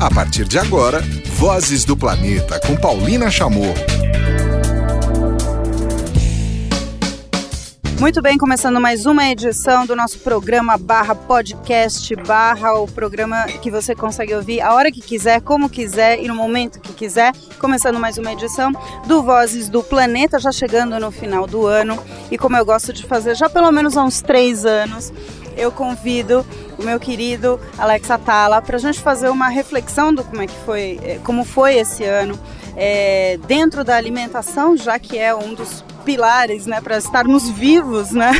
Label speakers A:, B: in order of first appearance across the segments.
A: A partir de agora, Vozes do Planeta com Paulina Chamorro.
B: Muito bem, começando mais uma edição do nosso programa barra podcast barra o programa que você consegue ouvir a hora que quiser, como quiser e no momento que quiser. Começando mais uma edição do Vozes do Planeta, já chegando no final do ano e como eu gosto de fazer já pelo menos há uns três anos, eu convido o meu querido Alex Atala para a gente fazer uma reflexão do como é que foi, eh, como foi esse ano é, dentro da alimentação, já que é um dos pilares, né, para estarmos vivos, né?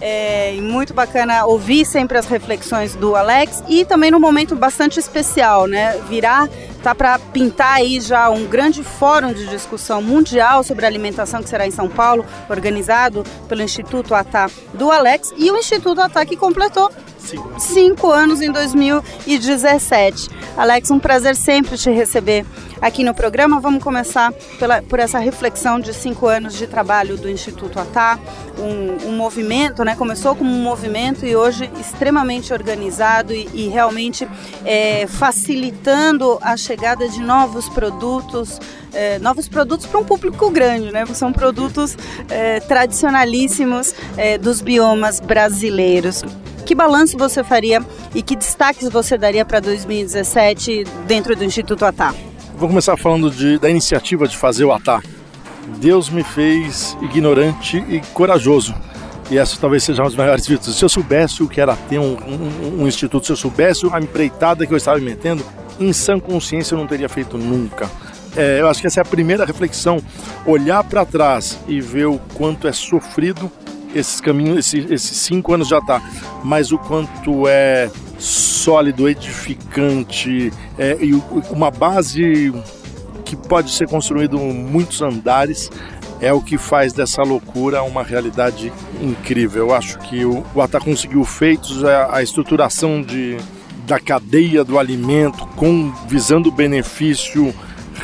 B: É muito bacana ouvir sempre as reflexões do Alex e também num momento bastante especial, né? Virar tá para pintar aí já um grande fórum de discussão mundial sobre alimentação que será em São Paulo, organizado pelo Instituto ATA do Alex e o Instituto ATA que completou cinco, cinco anos em 2017. Alex, um prazer sempre te receber aqui no programa. Vamos começar pela, por essa reflexão de cinco anos de trabalho do Instituto ATA, um, um movimento, né? Começou como um movimento e hoje extremamente organizado e, e realmente é, facilitando a chegada de novos produtos, é, novos produtos para um público grande, né? São produtos é, tradicionalíssimos é, dos biomas brasileiros. Que balanço você faria e que destaques você daria para 2017 dentro do Instituto ATA?
C: Vou começar falando de, da iniciativa de fazer o ATA. Deus me fez ignorante e corajoso. E essa talvez seja uma das maiores virtudes. Se eu soubesse o que era ter um, um, um instituto, se eu soubesse a empreitada que eu estava me metendo, em sã consciência eu não teria feito nunca. É, eu acho que essa é a primeira reflexão. Olhar para trás e ver o quanto é sofrido esses caminhos, esses, esses cinco anos já tá, mas o quanto é sólido, edificante é, e uma base que pode ser construído muitos andares é o que faz dessa loucura uma realidade incrível. Eu acho que o, ATA conseguiu feitos a, a estruturação de, da cadeia do alimento com visando o benefício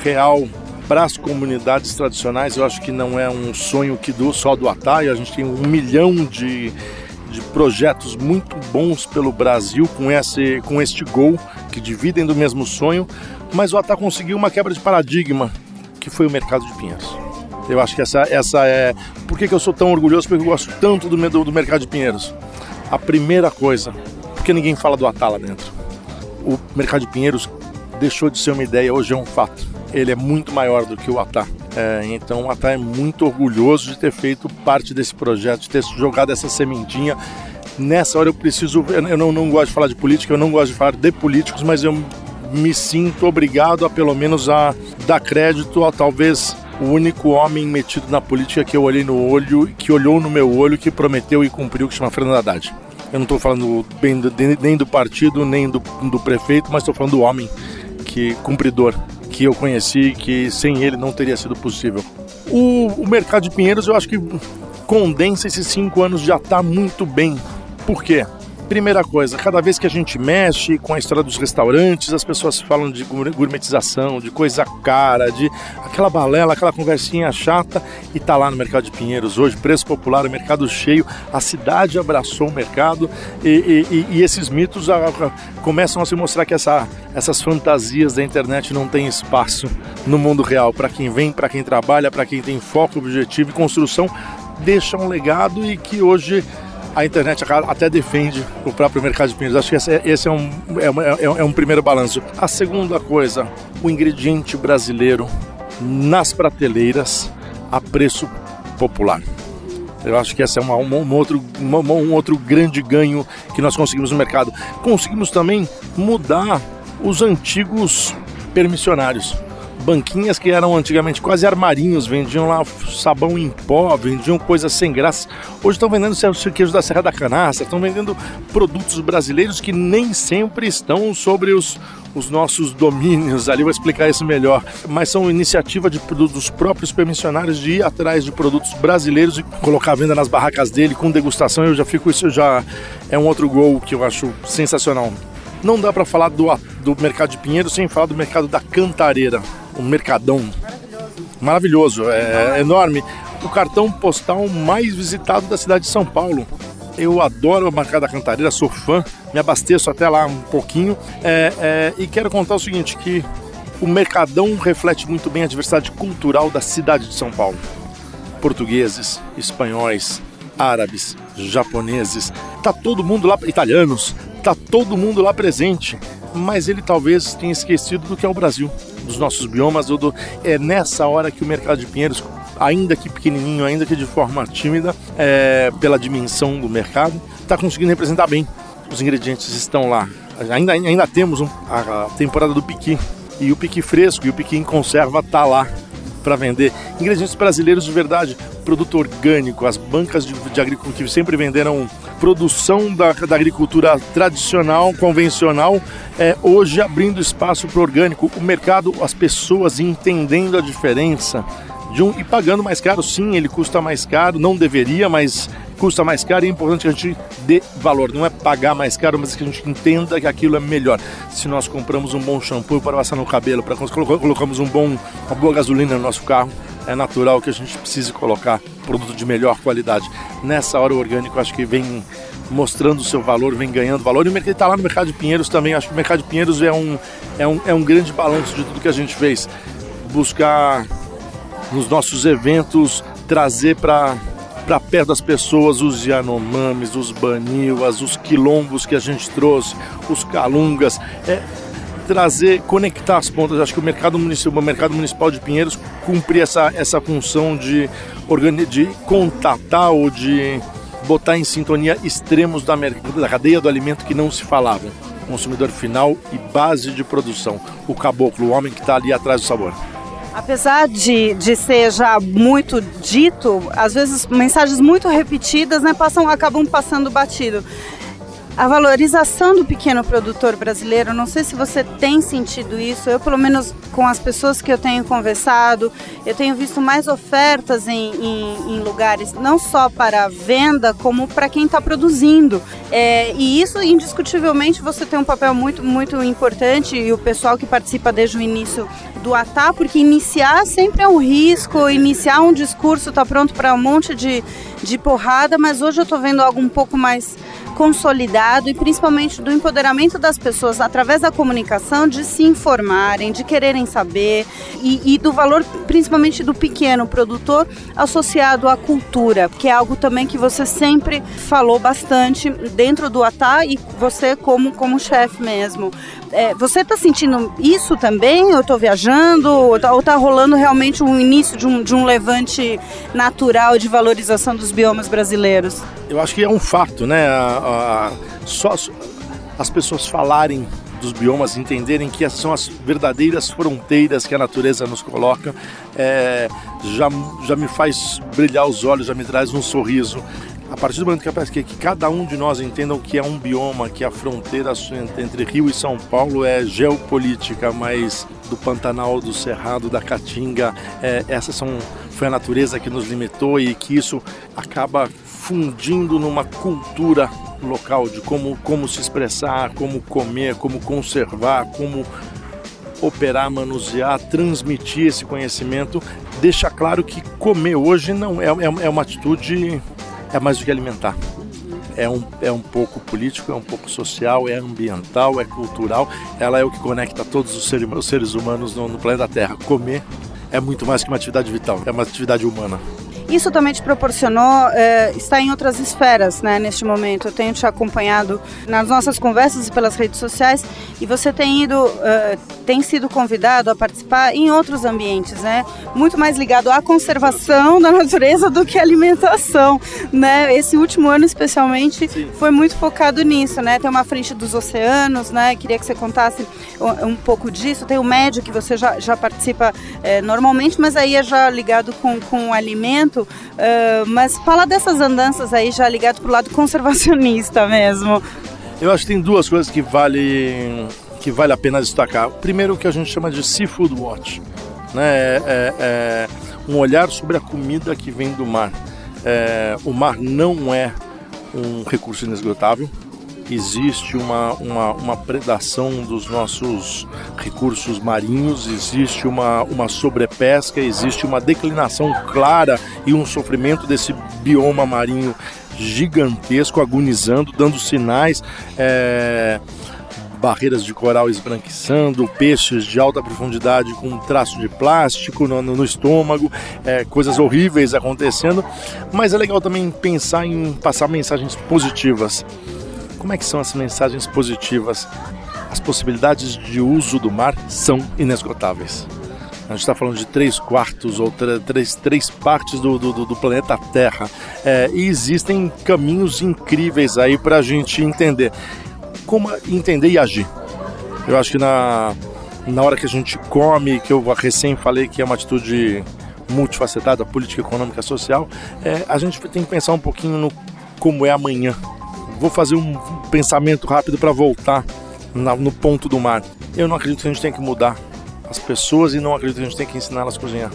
C: real para as comunidades tradicionais. Eu acho que não é um sonho que do, só do ATA, a gente tem um milhão de de projetos muito bons pelo Brasil com, esse, com este gol, que dividem do mesmo sonho, mas o Atá conseguiu uma quebra de paradigma, que foi o mercado de Pinheiros. Eu acho que essa, essa é. Por que, que eu sou tão orgulhoso? Porque eu gosto tanto do, do, do mercado de Pinheiros. A primeira coisa, porque ninguém fala do Atá lá dentro. O mercado de Pinheiros deixou de ser uma ideia, hoje é um fato. Ele é muito maior do que o Atá. É, então o Atá é muito orgulhoso de ter feito parte desse projeto, de ter jogado essa sementinha. Nessa hora eu preciso. Eu não, não gosto de falar de política, eu não gosto de falar de políticos, mas eu me sinto obrigado a pelo menos a dar crédito a talvez o único homem metido na política que eu olhei no olho, que olhou no meu olho, que prometeu e cumpriu, que chama Fernando Haddad. Eu não estou falando bem do, nem do partido, nem do, do prefeito, mas estou falando do homem que cumpridor que eu conheci, que sem ele não teria sido possível. O, o mercado de Pinheiros eu acho que condensa esses cinco anos já está muito bem. Por quê? Primeira coisa, cada vez que a gente mexe com a história dos restaurantes, as pessoas falam de gourmetização, de coisa cara, de aquela balela, aquela conversinha chata, e tá lá no mercado de Pinheiros hoje, preço popular, mercado cheio, a cidade abraçou o mercado e, e, e esses mitos a, a, começam a se mostrar que essa, essas fantasias da internet não têm espaço no mundo real. Para quem vem, para quem trabalha, para quem tem foco, objetivo e construção, deixa um legado e que hoje a internet até defende o próprio mercado de pinheiros. Acho que esse, é, é, um, é, é, é um primeiro balanço. A segunda coisa, o ingrediente brasileiro nas prateleiras a preço popular. Eu acho que esse é uma, um, um, outro, uma, um outro grande ganho que nós conseguimos no mercado. Conseguimos também mudar os antigos permissionários banquinhas que eram antigamente quase armarinhos, vendiam lá sabão em pó, vendiam coisas sem graça. Hoje estão vendendo queijo da Serra da Canastra, estão vendendo produtos brasileiros que nem sempre estão sobre os, os nossos domínios. Ali vou explicar isso melhor. Mas são iniciativa de, dos próprios permissionários de ir atrás de produtos brasileiros e colocar a venda nas barracas dele com degustação. Eu já fico, isso já é um outro gol que eu acho sensacional. Não dá para falar do, do mercado de Pinheiro sem falar do mercado da Cantareira um mercadão maravilhoso, é enorme. O cartão postal mais visitado da cidade de São Paulo. eu adoro o Mercado da Cantareira, sou fã, me abasteço até lá um pouquinho. É, é, e quero contar o seguinte, que o Mercadão reflete muito bem a diversidade cultural da cidade de São Paulo. Portugueses, espanhóis, árabes, japoneses, tá todo mundo lá, italianos, tá todo mundo lá presente. Mas ele talvez tenha esquecido do que é o Brasil, dos nossos biomas. Do... É nessa hora que o mercado de Pinheiros ainda que pequenininho, ainda que de forma tímida, é, pela dimensão do mercado, está conseguindo representar bem. Os ingredientes estão lá. Ainda, ainda temos um, a, a, temporada do piqui e o piqui fresco e o piqui em conserva está lá para vender. Ingredientes brasileiros de verdade, produto orgânico, as bancas de, de agricultura que sempre venderam produção da, da agricultura tradicional, convencional, é, hoje abrindo espaço para o orgânico. O mercado, as pessoas entendendo a diferença de um, e pagando mais caro, sim, ele custa mais caro, não deveria, mas custa mais caro e é importante que a gente dê valor. Não é pagar mais caro, mas que a gente entenda que aquilo é melhor. Se nós compramos um bom shampoo para passar no cabelo, para colocamos um bom, uma boa gasolina no nosso carro, é natural que a gente precise colocar produto de melhor qualidade. Nessa hora o orgânico acho que vem mostrando o seu valor, vem ganhando valor. E o mercado está lá no mercado de Pinheiros também. Acho que o mercado de Pinheiros é um, é um, é um grande balanço de tudo que a gente fez. Buscar nos nossos eventos trazer para para perto das pessoas os Yanomamis, os Baniwas, os quilombos que a gente trouxe, os Calungas, é, trazer, conectar as pontas. Acho que o mercado municipal, o mercado municipal de Pinheiros cumprir essa, essa função de, de contatar ou de botar em sintonia extremos da, da cadeia do alimento que não se falavam. Consumidor final e base de produção. O caboclo, o homem que está ali atrás do sabor.
B: Apesar de, de ser já muito dito, às vezes mensagens muito repetidas né, passam, acabam passando batido. A valorização do pequeno produtor brasileiro, não sei se você tem sentido isso, eu pelo menos com as pessoas que eu tenho conversado, eu tenho visto mais ofertas em, em, em lugares, não só para venda, como para quem está produzindo. É, e isso, indiscutivelmente, você tem um papel muito, muito importante e o pessoal que participa desde o início do ATA, porque iniciar sempre é um risco, iniciar um discurso está pronto para um monte de, de porrada, mas hoje eu estou vendo algo um pouco mais consolidado e principalmente do empoderamento das pessoas através da comunicação, de se informarem, de quererem saber e, e, do valor principalmente do pequeno produtor associado à cultura, que é algo também que você sempre falou bastante dentro do ATA e você como, como chefe mesmo. É, você está sentindo isso também? Eu estou viajando? Ou está tá rolando realmente um início de um, de um levante natural de valorização dos biomas brasileiros?
C: Eu acho que é um fato, né? A, a, só as pessoas falarem dos biomas, entenderem que são as verdadeiras fronteiras que a natureza nos coloca, é, já, já me faz brilhar os olhos, já me traz um sorriso a partir do momento que, que, que cada um de nós entenda o que é um bioma, que a fronteira entre Rio e São Paulo é geopolítica, mas do Pantanal, do Cerrado, da Caatinga, é, essas são foi a natureza que nos limitou e que isso acaba fundindo numa cultura local de como, como se expressar, como comer, como conservar, como operar, manusear, transmitir esse conhecimento, deixa claro que comer hoje não é, é, é uma atitude é mais do que alimentar. É um, é um pouco político, é um pouco social, é ambiental, é cultural. Ela é o que conecta todos os seres, os seres humanos no, no planeta Terra. Comer é muito mais que uma atividade vital, é uma atividade humana.
B: Isso também te proporcionou é, estar em outras esferas, né, neste momento. Eu tenho te acompanhado nas nossas conversas e pelas redes sociais e você tem ido, uh, tem sido convidado a participar em outros ambientes, né, muito mais ligado à conservação da natureza do que à alimentação, né. Esse último ano, especialmente, Sim. foi muito focado nisso, né. Tem uma frente dos oceanos, né. Queria que você contasse um, um pouco disso. Tem o médio que você já, já participa é, normalmente, mas aí é já ligado com, com o alimento uh, mas fala dessas andanças aí já ligado pro lado conservacionista mesmo.
C: Eu acho que tem duas coisas que vale, que vale a pena destacar. Primeiro, o que a gente chama de Seafood Watch. Né? É, é, é um olhar sobre a comida que vem do mar. É, o mar não é um recurso inesgotável, existe uma, uma, uma predação dos nossos recursos marinhos, existe uma, uma sobrepesca, existe uma declinação clara e um sofrimento desse bioma marinho gigantesco, agonizando, dando sinais. É barreiras de coral esbranquiçando, peixes de alta profundidade com um traço de plástico no, no estômago, é, coisas horríveis acontecendo. Mas é legal também pensar em passar mensagens positivas. Como é que são as mensagens positivas? As possibilidades de uso do mar são inesgotáveis. A gente está falando de três quartos ou três, três partes do, do, do planeta Terra. É, e existem caminhos incríveis aí para a gente entender como entender e agir. Eu acho que na, na hora que a gente come, que eu recém falei que é uma atitude multifacetada, política, econômica, social, é, a gente tem que pensar um pouquinho no como é amanhã. Vou fazer um pensamento rápido para voltar na, no ponto do mar. Eu não acredito que a gente tem que mudar as pessoas e não acredito que a gente tem que ensiná-las a cozinhar.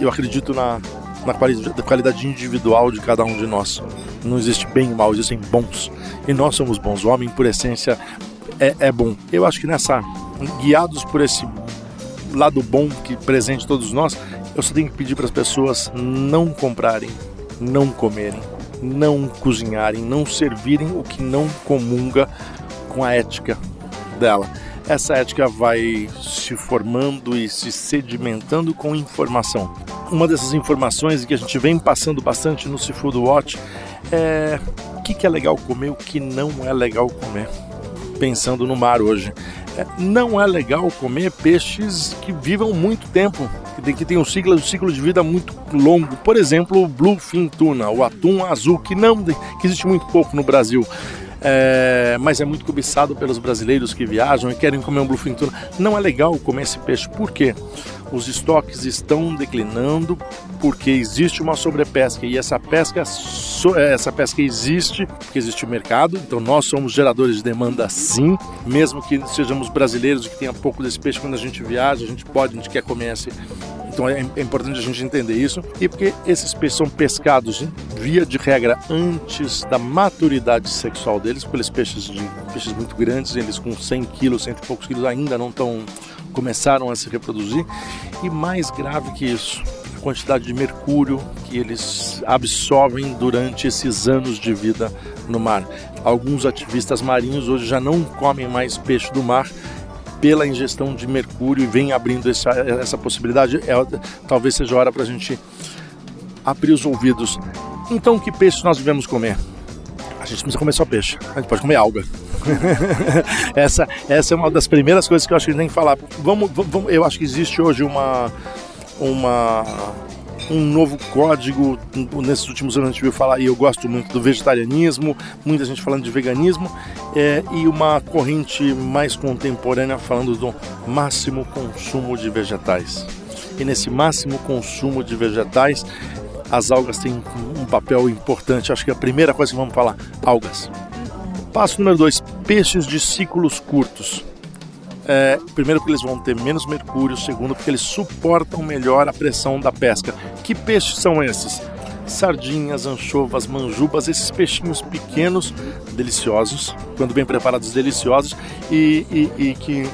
C: eu acredito na, na qualidade, qualidade individual de cada um de nós. Não existe bem e mal, existem bons. E nós somos bons. O homem, por essência, é, é bom. Eu acho que nessa, guiados por esse lado bom que presente todos nós, eu só tenho que pedir para as pessoas não comprarem, não comerem, não cozinharem, não servirem o que não comunga com a ética dela. Essa ética vai se formando e se sedimentando com informação. Uma dessas informações que a gente vem passando bastante no Seafood Watch é o que, é legal comer, o que não é legal comer. Pensando no mar hoje. É, não é legal comer peixes que vivam muito tempo, que tem um ciclo, um ciclo de vida muito longo. Por exemplo, o bluefin tuna, o atum azul, que não que existe muito pouco no Brasil. É, mas é muito cobiçado pelos brasileiros que viajam e querem comer um bluefin tuna. Não é legal comer esse peixe. Por quê? Os estoques estão declinando porque existe uma sobrepesca e essa pesca, essa pesca existe porque existe o mercado, então nós somos geradores de demanda sim, mesmo que sejamos brasileiros que tenha pouco desse peixe quando a gente viaja, a gente pode, a gente quer comer esse. Então é, é importante a gente entender isso. E porque esses peixes são pescados, via de regra, antes da maturidade sexual deles, porque eles peixes, de, peixes muito grandes, eles com 100 quilos, 100 e poucos quilos ainda não estão começaram a se reproduzir. E mais grave que isso, a quantidade de mercúrio que eles absorvem durante esses anos de vida no mar. Alguns ativistas marinhos hoje já não comem mais peixe do mar pela ingestão de mercúrio e vem abrindo essa, essa possibilidade. É, talvez seja hora para a gente abrir os ouvidos. Então, que peixe nós devemos comer? A gente precisa comer só peixe. A gente pode comer alga. essa, essa é uma das primeiras coisas que eu acho que a gente tem que falar. Vamos, vamos, eu acho que existe hoje uma, uma, um novo código. Nesses últimos anos a gente viu falar, e eu gosto muito do vegetarianismo, muita gente falando de veganismo, é, e uma corrente mais contemporânea falando do máximo consumo de vegetais. E nesse máximo consumo de vegetais, as algas têm um papel importante. Acho que a primeira coisa que vamos falar, algas. Passo número dois: peixes de ciclos curtos. É, primeiro, porque eles vão ter menos mercúrio. Segundo, porque eles suportam melhor a pressão da pesca. Que peixes são esses? Sardinhas, anchovas, manjubas, esses peixinhos pequenos, deliciosos, quando bem preparados, deliciosos e, e, e que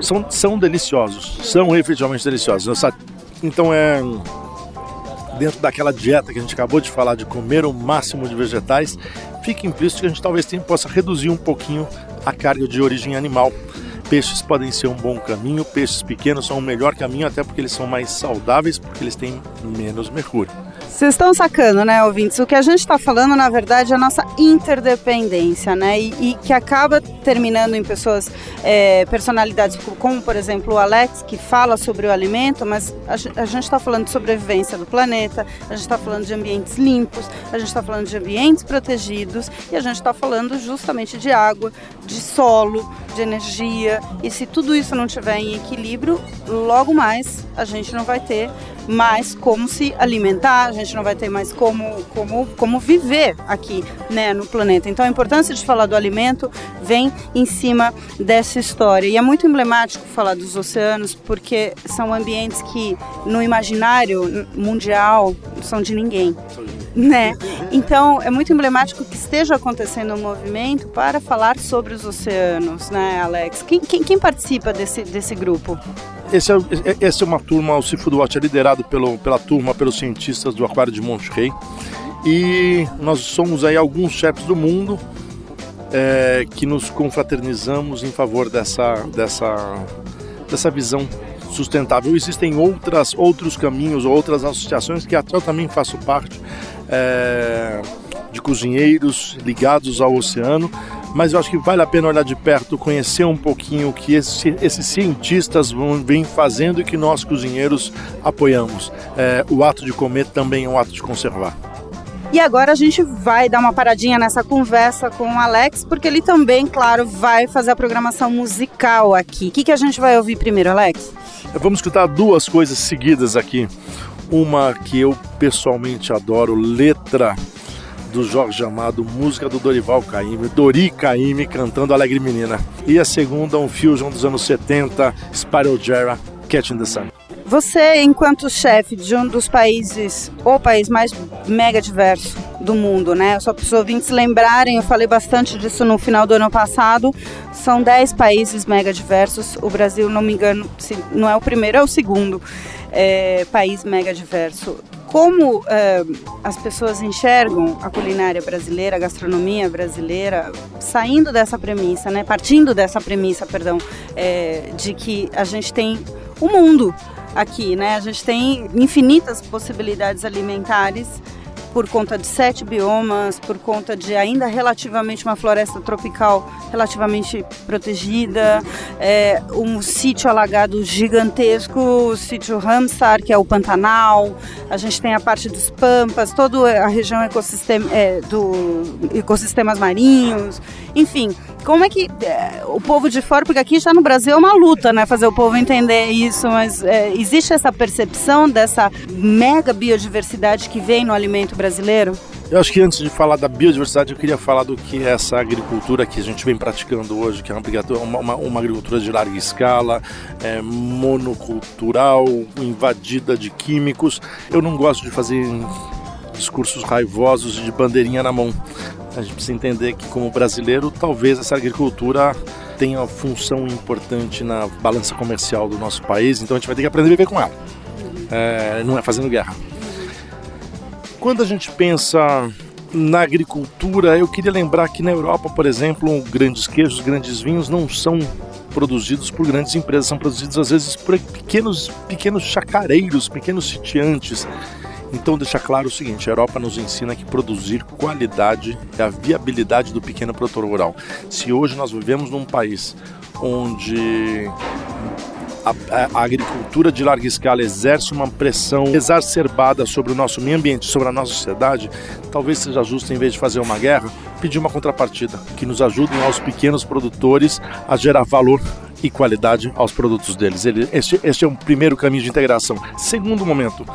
C: são, são deliciosos, são efetivamente deliciosos. Então é dentro daquela dieta que a gente acabou de falar de comer o máximo de vegetais, fica implícito que a gente talvez tenha, possa reduzir um pouquinho a carga de origem animal. Peixes podem ser um bom caminho, peixes pequenos são o melhor caminho, até porque eles são mais saudáveis, porque eles têm menos mercúrio.
B: Vocês estão sacando, né, ouvintes? O que a gente está falando, na verdade, é a nossa interdependência, né? E, e que acaba terminando em pessoas, é, personalidades como, por exemplo, o Alex, que fala sobre o alimento, mas a, a gente está falando de sobrevivência do planeta, a gente está falando de ambientes limpos, a gente está falando de ambientes protegidos e a gente está falando justamente de água, de solo, de energia. E se tudo isso não estiver em equilíbrio, logo mais a gente não vai ter mais como se alimentar, a gente não vai ter mais como, como, como viver aqui né, no planeta. Então a importância de falar do alimento vem em cima dessa história. E é muito emblemático falar dos oceanos, porque são ambientes que no imaginário mundial são de ninguém. Né? Então é muito emblemático que esteja acontecendo um movimento para falar sobre os oceanos, né, Alex? Quem, quem, quem participa desse, desse grupo?
C: Esse é, esse é uma turma, o Seafood Watch é liderado pelo, pela turma, pelos cientistas do Aquário de Monte Rei. E nós somos aí alguns chefes do mundo é, que nos confraternizamos em favor dessa, dessa, dessa visão sustentável. Existem outras, outros caminhos, outras associações que até eu também faço parte, é, de cozinheiros ligados ao oceano, mas eu acho que vale a pena olhar de perto, conhecer um pouquinho o que esse, esses cientistas vão, vêm fazendo e que nós cozinheiros apoiamos. É, o ato de comer também é um ato de conservar.
B: E agora a gente vai dar uma paradinha nessa conversa com o Alex, porque ele também, claro, vai fazer a programação musical aqui. O que, que a gente vai ouvir primeiro, Alex?
C: Vamos escutar duas coisas seguidas aqui. Uma que eu pessoalmente adoro, letra do Jorge Amado, música do Dorival Caymmi, Dori Caymmi cantando Alegre Menina. E a segunda, um fusion dos anos 70, Spiral Jarrah, Catching the Sun.
B: Você, enquanto chefe de um dos países, o país mais mega diverso do mundo, né? Só para os ouvintes lembrarem, eu falei bastante disso no final do ano passado. São 10 países mega diversos. O Brasil, não me engano, não é o primeiro, é o segundo é, país mega diverso como é, as pessoas enxergam a culinária brasileira, a gastronomia brasileira, saindo dessa premissa, né, partindo dessa premissa, perdão, é, de que a gente tem o mundo aqui, né? A gente tem infinitas possibilidades alimentares por conta de sete biomas, por conta de ainda relativamente uma floresta tropical relativamente protegida, é, um sítio alagado gigantesco, o sítio Ramsar, que é o Pantanal, a gente tem a parte dos Pampas, toda a região ecossistema, é, do ecossistemas marinhos, enfim, como é que é, o povo de fora, porque aqui já no Brasil é uma luta, né, fazer o povo entender isso, mas é, existe essa percepção dessa mega biodiversidade que vem no alimento brasileiro?
C: Eu acho que antes de falar da biodiversidade, eu queria falar do que é essa agricultura que a gente vem praticando hoje, que é uma, uma, uma agricultura de larga escala, é, monocultural, invadida de químicos. Eu não gosto de fazer discursos raivosos de bandeirinha na mão. A gente precisa entender que, como brasileiro, talvez essa agricultura tenha função importante na balança comercial do nosso país, então a gente vai ter que aprender a viver com ela. É, não é fazendo guerra. Quando a gente pensa na agricultura, eu queria lembrar que na Europa, por exemplo, grandes queijos, grandes vinhos não são produzidos por grandes empresas, são produzidos às vezes por pequenos, pequenos chacareiros, pequenos sitiantes então, deixa claro o seguinte: a Europa nos ensina que produzir qualidade é a viabilidade do pequeno produtor rural. Se hoje nós vivemos num país onde a, a, agricultura de larga escala exerce uma pressão exacerbada sobre o nosso meio ambiente, sobre a nossa sociedade, talvez seja justo, em vez de fazer uma guerra, pedir uma contrapartida que nos ajude aos pequenos produtores a gerar valor e qualidade aos produtos deles. Ele, este, este é um primeiro caminho de integração. Segundo momento,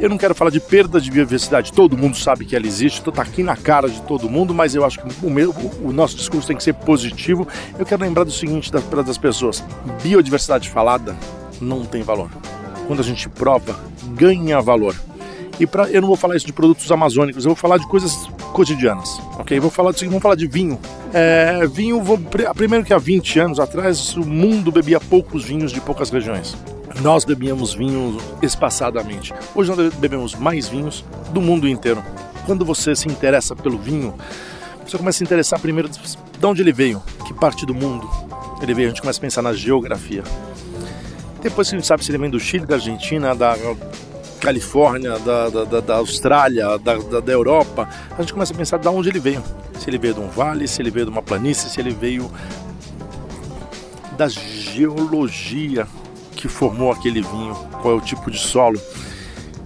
C: eu não quero falar de perda de biodiversidade, todo mundo sabe que ela existe, está aqui na cara de todo mundo, mas eu acho que o, meu, o nosso discurso tem que ser positivo. Eu quero lembrar do seguinte das, das pessoas: biodiversidade falada não tem valor. Quando a gente prova, ganha valor. E pra, eu não vou falar isso de produtos amazônicos, eu vou falar de coisas cotidianas, ok? Vou falar de, vamos falar de vinho. É, vinho, vou, primeiro que há 20 anos atrás, o mundo bebia poucos vinhos de poucas regiões. Nós bebíamos vinho espaçadamente. Hoje nós bebemos mais vinhos do mundo inteiro. Quando você se interessa pelo vinho, você começa a se interessar primeiro de onde ele veio, que parte do mundo ele veio. A gente começa a pensar na geografia. Depois a gente sabe se ele vem do Chile, da Argentina, da Califórnia, da, da, da Austrália, da, da, da, Europa, a gente começa a pensar de onde ele veio. Se ele veio de um vale, se ele veio de uma planície, se ele veio da geologia que formou aquele vinho, qual é o tipo de solo.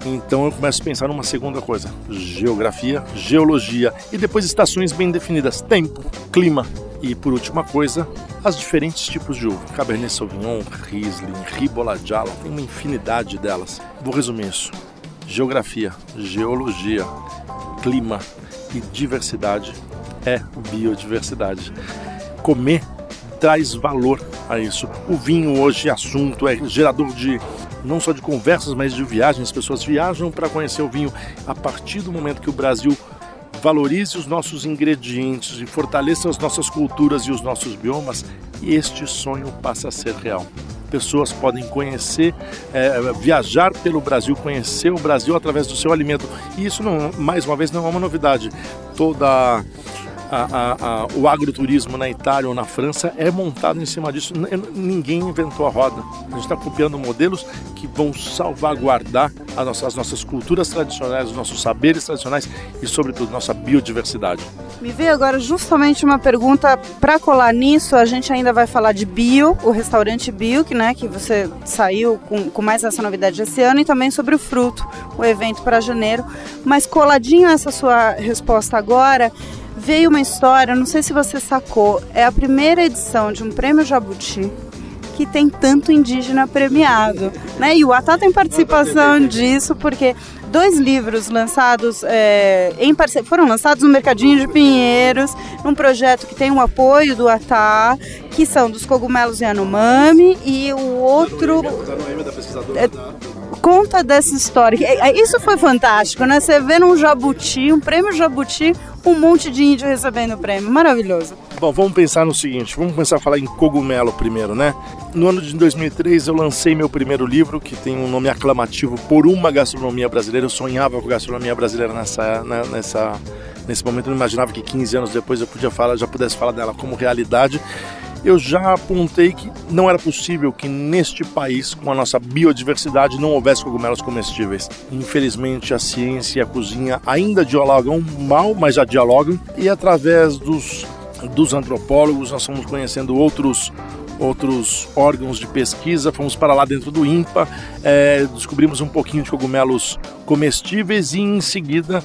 C: Então eu começo a pensar numa segunda coisa: geografia, geologia e depois estações bem definidas, tempo, clima. E por última coisa, as diferentes tipos de uva. Cabernet Sauvignon, Riesling, Riboladiala, tem uma infinidade delas. Vou resumir isso. Geografia, geologia, clima e diversidade é biodiversidade. Comer traz valor a isso. O vinho hoje é assunto, é gerador de não só de conversas, mas de viagens. As pessoas viajam para conhecer o vinho. A partir do momento que o Brasil valorize os nossos ingredientes e fortaleça as nossas culturas e os nossos biomas, este sonho passa a ser real. pessoas podem conhecer, é, viajar pelo Brasil, conhecer o Brasil através do seu alimento. E isso, não, mais uma vez, não é uma novidade. Toda a, a, o agroturismo na Itália ou na França é montado em cima disso. Ninguém inventou a roda. A gente está copiando modelos que vão salvaguardar as nossas, as nossas culturas tradicionais, os nossos saberes tradicionais e, sobretudo, nossa biodiversidade.
B: Me veio agora justamente uma pergunta para colar nisso. A gente ainda vai falar de bio, o restaurante bio, que, né, que você saiu com, com mais essa novidade esse ano, e também sobre o fruto, o evento para janeiro. Mas coladinho essa sua resposta agora, veio uma história, não sei se você sacou, é a primeira edição de um prêmio Jabuti que tem tanto indígena premiado, né? E o Atá tem participação disso porque dois livros lançados é, em parceria, foram lançados no Mercadinho de Pinheiros, num projeto que tem o apoio do Atá, que são dos cogumelos Yanomami e o outro é, conta dessa história. É, é, isso foi fantástico, né? Você vê num Jabuti, um prêmio Jabuti, um monte de índio recebendo o prêmio. Maravilhoso.
C: Bom, vamos pensar no seguinte, vamos começar a falar em cogumelo primeiro, né? No ano de 2003 eu lancei meu primeiro livro, que tem um nome aclamativo, Por uma Gastronomia Brasileira. Eu sonhava com gastronomia brasileira nessa, né, nessa, nesse momento, eu não imaginava que 15 anos depois eu podia falar, já pudesse falar dela como realidade eu já apontei que não era possível que neste país, com a nossa biodiversidade, não houvesse cogumelos comestíveis. Infelizmente, a ciência e a cozinha ainda dialogam mal, mas já dialogam, e através dos, dos antropólogos nós fomos conhecendo outros outros órgãos de pesquisa, fomos para lá dentro do INPA, é, descobrimos um pouquinho de cogumelos comestíveis e em seguida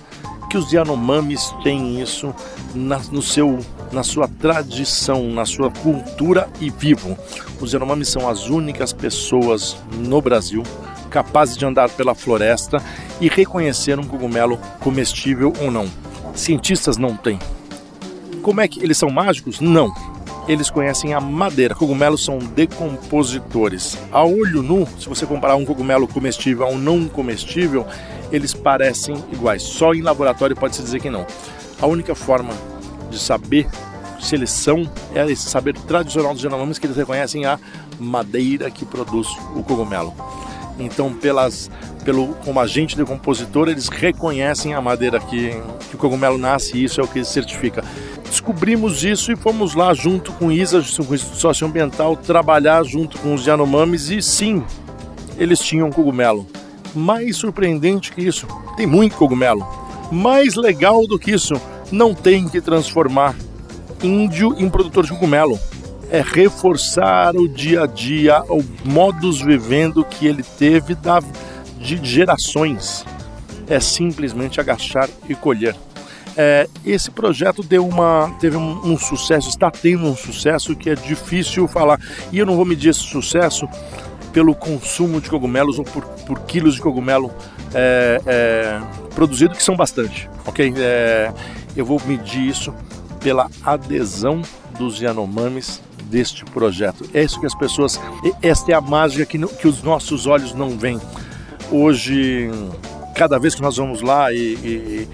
C: que os Yanomamis têm isso na, no seu, na sua tradição, na sua cultura e vivam. Os Yanomamis são as únicas pessoas no Brasil capazes de andar pela floresta e reconhecer um cogumelo comestível ou não. Cientistas não têm. Como é que eles são mágicos? Não. Eles conhecem a madeira. Cogumelos são decompositores. A olho nu, se você comparar um cogumelo comestível a um não comestível, eles parecem iguais. Só em laboratório pode se dizer que não. A única forma de saber se eles são é esse saber tradicional dos genomas que eles reconhecem a madeira que produz o cogumelo. Então, pelas, pelo, como agente decompositor, eles reconhecem a madeira que, que o cogumelo nasce e isso é o que certifica. Descobrimos isso e fomos lá junto com ISA, com o Instituto Socioambiental, trabalhar junto com os Yanomamis e sim, eles tinham cogumelo. Mais surpreendente que isso, tem muito cogumelo. Mais legal do que isso, não tem que transformar índio em produtor de cogumelo. É reforçar o dia a dia, o modus vivendo que ele teve da, de gerações. É simplesmente agachar e colher. É, esse projeto deu uma, teve um, um, sucesso, está tendo um sucesso que é difícil falar. E eu não vou medir esse sucesso pelo consumo de cogumelos ou por, por quilos de cogumelo é, é, produzido, que são bastante, ok? É, eu vou medir isso pela adesão dos Yanomamis deste projeto. É isso que as pessoas, esta é a mágica que, que os nossos olhos não veem. Hoje, cada vez que nós vamos lá e, e,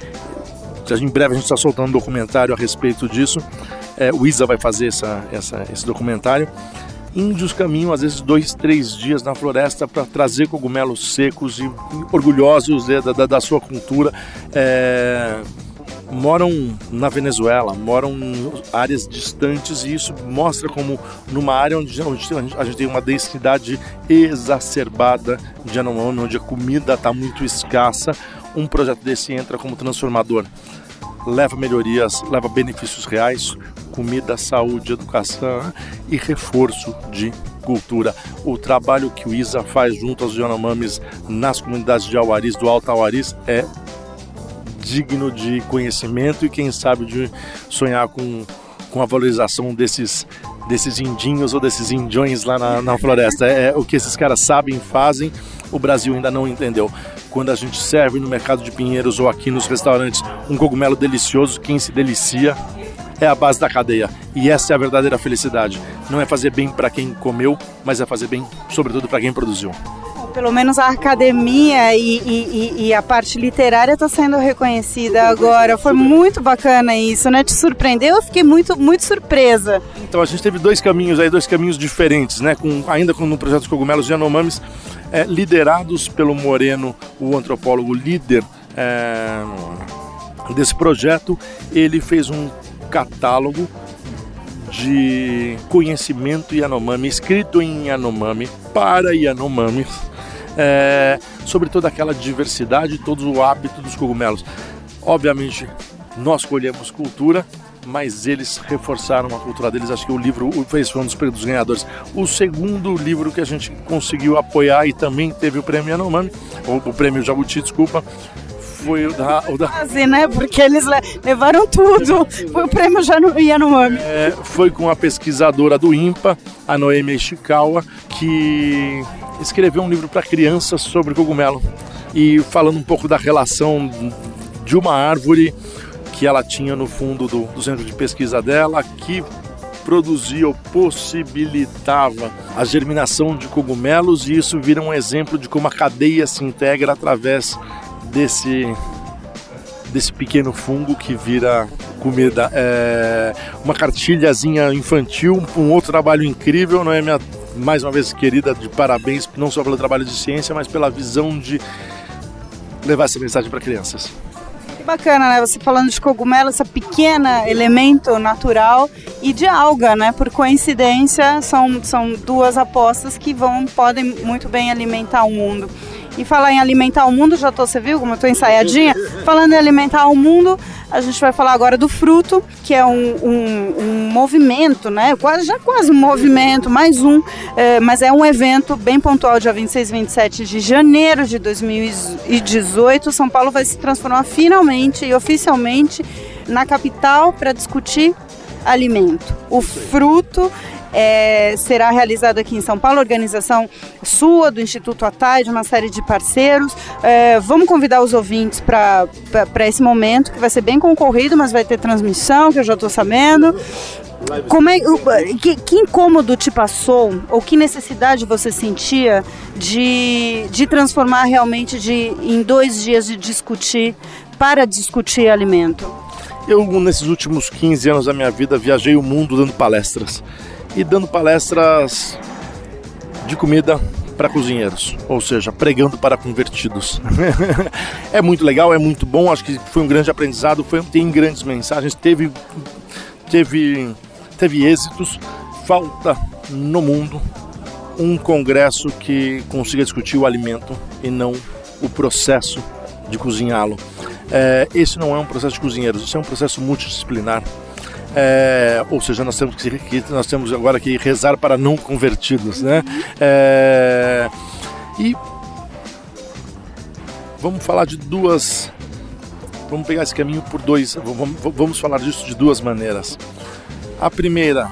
C: em breve a gente está soltando um documentário a respeito disso, é, o Isa vai fazer essa, essa, esse documentário índios caminham às vezes dois, três dias na floresta para trazer cogumelos secos e orgulhosos da, da, da sua cultura. É, moram na Venezuela, moram em áreas distantes e isso mostra como numa área onde, a gente tem uma densidade exacerbada de Yanomami, onde a comida está muito escassa, um projeto desse entra como transformador leva melhorias, leva benefícios reais, comida, saúde, educação e reforço de cultura. O trabalho que o ISA faz junto aos Yanomamis nas comunidades de Auaris, do Alto Auaris, é digno de conhecimento e quem sabe de sonhar com, com a valorização desses desses indinhos ou desses indiões lá na, na floresta. É, é o que esses caras sabem, fazem, o Brasil ainda não entendeu. Quando a gente serve no mercado de Pinheiros ou aqui nos restaurantes um cogumelo delicioso, quem se delicia é a base da cadeia. E essa é a verdadeira felicidade. Não é fazer bem para quem comeu, mas é fazer bem, sobretudo, para quem produziu.
B: Pelo menos a academia e, e, e a parte literária está sendo reconhecida agora. Foi muito bacana isso, né? Te surpreendeu? Eu fiquei muito, muito surpresa.
C: Então a gente teve dois caminhos aí, dois caminhos diferentes, né? Com, ainda com no projeto cogumelos Yanomamis, é, liderados pelo Moreno, o antropólogo líder é, desse projeto, ele fez um catálogo de conhecimento Yanomami, escrito em Yanomami, para Yanomami, é, sobre toda aquela diversidade, todo o hábito dos cogumelos. Obviamente, nós colhemos cultura, mas eles reforçaram a cultura deles. Acho que o livro fez foi um dos, dos ganhadores. O segundo livro que a gente conseguiu apoiar e também teve o prêmio Yanomami, ou o prêmio Jabuti, desculpa, foi o da. O da...
B: Quase, né? Porque eles levaram tudo. Foi o prêmio Yanomami.
C: É, foi com a pesquisadora do IMPA, a Noemi Ishikawa, que escreveu um livro para crianças sobre cogumelo. E falando um pouco da relação de uma árvore que ela tinha no fundo do, do centro de pesquisa dela, que produzia ou possibilitava a germinação de cogumelos, e isso vira um exemplo de como a cadeia se integra através desse desse pequeno fungo que vira comida. É uma cartilhazinha infantil, um outro trabalho incrível, não é minha mais uma vez querida de parabéns não só pelo trabalho de ciência, mas pela visão de levar essa mensagem para crianças.
B: Que bacana, né? Você falando de cogumelo, essa pequena elemento natural e de alga, né? Por coincidência, são, são duas apostas que vão podem muito bem alimentar o mundo. E falar em alimentar o mundo, já tô, você viu como eu tô ensaiadinha? Falando em alimentar o mundo, a gente vai falar agora do fruto, que é um, um, um movimento, né? Quase, já quase um movimento, mais um, é, mas é um evento bem pontual, dia 26 e 27 de janeiro de 2018. São Paulo vai se transformar finalmente e oficialmente na capital para discutir alimento. O fruto é, será realizado aqui em São Paulo, organização sua, do Instituto Atai, de uma série de parceiros. É, vamos convidar os ouvintes para esse momento, que vai ser bem concorrido, mas vai ter transmissão, que eu já estou sabendo. Como é, que, que, incômodo te passou ou que necessidade você sentia de, de transformar realmente de, em dois dias de discutir para discutir alimento?
C: Eu, nesses últimos 15 anos da minha vida, viajei o mundo dando palestras e dando palestras de comida para cozinheiros, ou seja, pregando para convertidos. é muito legal, é muito bom, acho que foi um grande aprendizado, foi, tem grandes mensagens, teve, teve, teve êxitos. Falta no mundo um congresso que consiga discutir o alimento e não o processo de cozinhá-lo. É, esse não é um processo de cozinheiros, isso é um processo multidisciplinar é, ou seja, nós temos que, nós temos agora que rezar para não convertidos, né? É, e vamos falar de duas, vamos pegar esse caminho por dois, vamos, vamos falar disso de duas maneiras. A primeira,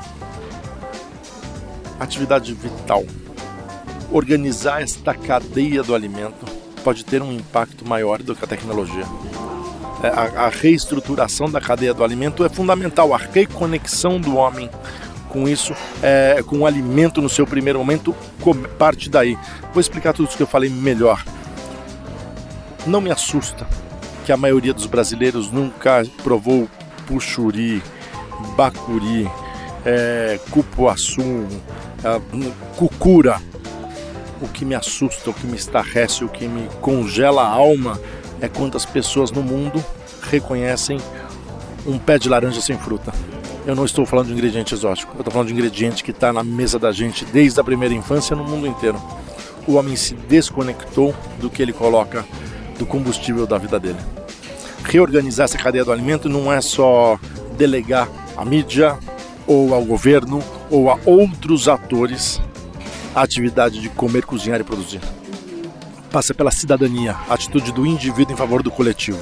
C: atividade vital. Organizar esta cadeia do alimento pode ter um impacto maior do que a tecnologia. É, a, a reestruturação da cadeia do alimento é fundamental, a reconexão do homem com isso, é, com o alimento no seu primeiro momento, parte daí. Vou explicar tudo isso que eu falei melhor. Não me assusta que a maioria dos brasileiros nunca provou puxuri, bacuri, é, cupuaçu, é, cucura. O que me assusta, o que me estarrece, o que me congela a alma é quantas pessoas no mundo reconhecem um pé de laranja sem fruta. Eu não estou falando de ingrediente exótico, eu estou falando de ingrediente que está na mesa da gente desde a primeira infância no mundo inteiro. O homem se desconectou do que ele coloca do combustível da vida dele. Reorganizar essa cadeia do alimento não é só delegar à mídia ou ao governo ou a outros atores a atividade de comer, cozinhar e produzir passa pela cidadania, a atitude do indivíduo em favor do coletivo.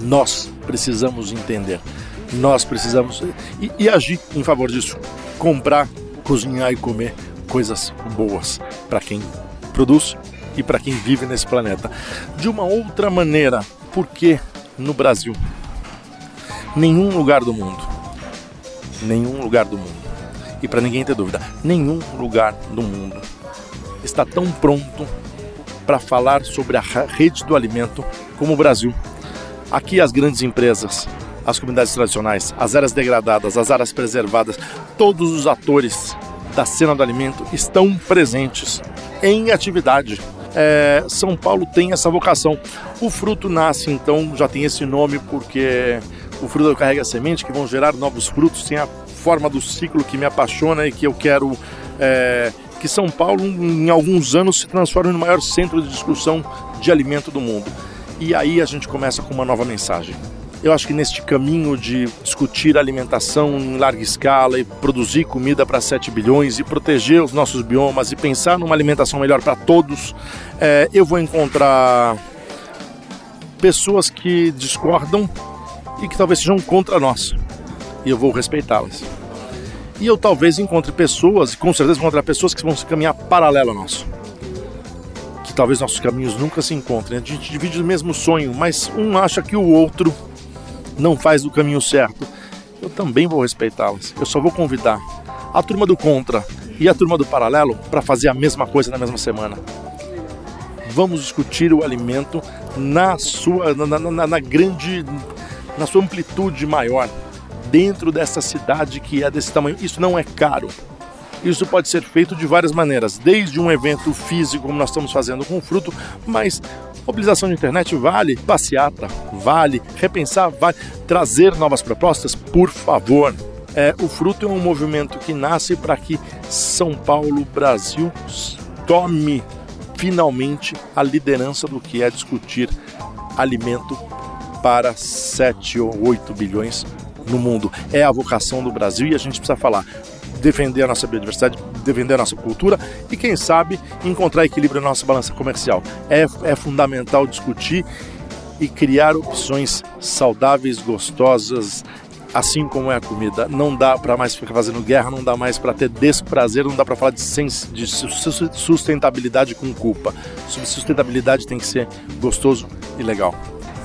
C: Nós precisamos entender, nós precisamos e, e agir em favor disso. Comprar, cozinhar e comer coisas boas para quem produz e para quem vive nesse planeta. De uma outra maneira, porque no Brasil, nenhum lugar do mundo, nenhum lugar do mundo, e para ninguém ter dúvida, nenhum lugar do mundo está tão pronto para falar sobre a rede do alimento como o Brasil. Aqui as grandes empresas, as comunidades tradicionais, as áreas degradadas, as áreas preservadas, todos os atores da cena do alimento estão presentes em atividade. É, São Paulo tem essa vocação. O fruto nasce, então, já tem esse nome porque o fruto carrega semente que vão gerar novos frutos. Tem a forma do ciclo que me apaixona e que eu quero é, que São Paulo, em alguns anos, se transforme no maior centro de discussão de alimento do mundo. E aí a gente começa com uma nova mensagem. Eu acho que neste caminho de discutir alimentação em larga escala e produzir comida para 7 bilhões e proteger os nossos biomas e pensar numa alimentação melhor para todos, é, eu vou encontrar pessoas que discordam e que talvez sejam contra nós. E eu vou respeitá-las. E eu talvez encontre pessoas, e com certeza encontrar pessoas que vão se caminhar paralelo a nós que talvez nossos caminhos nunca se encontrem. A gente divide o mesmo sonho, mas um acha que o outro não faz o caminho certo, eu também vou respeitá-las. Eu só vou convidar a turma do contra e a turma do paralelo para fazer a mesma coisa na mesma semana. Vamos discutir o alimento na sua na, na, na grande na sua amplitude maior dentro dessa cidade que é desse tamanho. Isso não é caro. Isso pode ser feito de várias maneiras, desde um evento físico, como nós estamos fazendo com o fruto, mas Mobilização de internet vale, passeata vale, repensar vale, trazer novas propostas, por favor. É, o Fruto é um movimento que nasce para que São Paulo, Brasil, tome finalmente a liderança do que é discutir alimento para 7 ou 8 bilhões no mundo. É a vocação do Brasil e a gente precisa falar defender a nossa biodiversidade, defender a nossa cultura e, quem sabe, encontrar equilíbrio na nossa balança comercial. É, é fundamental discutir e criar opções saudáveis, gostosas, assim como é a comida. Não dá para mais ficar fazendo guerra, não dá mais para ter desprazer, não dá para falar de, de sustentabilidade com culpa. Sustentabilidade tem que ser gostoso e legal.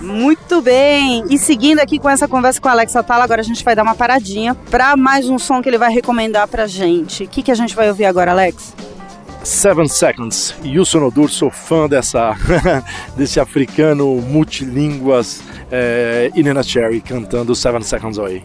B: Muito bem. E seguindo aqui com essa conversa com o Alex Atala, agora a gente vai dar uma paradinha para mais um som que ele vai recomendar pra gente. O que, que a gente vai ouvir agora, Alex?
C: Seven Seconds. Yusun Odur, sou fã dessa, desse africano multilínguas, é, Inena Cherry cantando Seven Seconds Away.